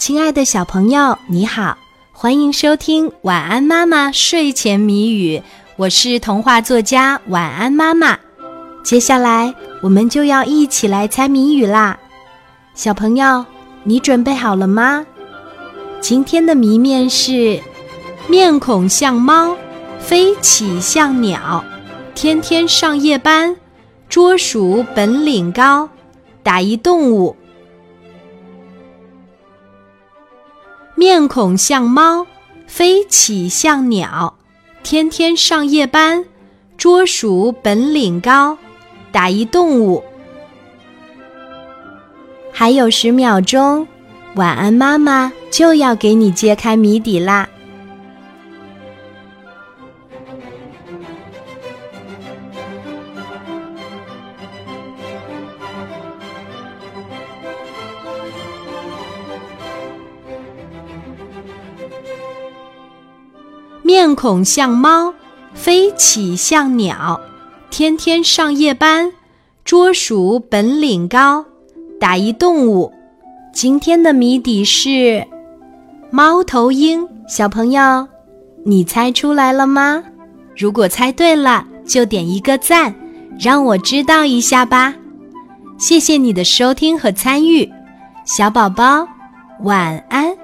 亲爱的小朋友，你好，欢迎收听《晚安妈妈睡前谜语》，我是童话作家晚安妈妈。接下来我们就要一起来猜谜语啦，小朋友，你准备好了吗？今天的谜面是：面孔像猫，飞起像鸟，天天上夜班，捉鼠本领高，打一动物。面孔像猫，飞起像鸟，天天上夜班，捉鼠本领高，打一动物。还有十秒钟，晚安妈妈就要给你揭开谜底啦。面孔像猫，飞起像鸟，天天上夜班，捉鼠本领高，打一动物。今天的谜底是猫头鹰。小朋友，你猜出来了吗？如果猜对了，就点一个赞，让我知道一下吧。谢谢你的收听和参与，小宝宝，晚安。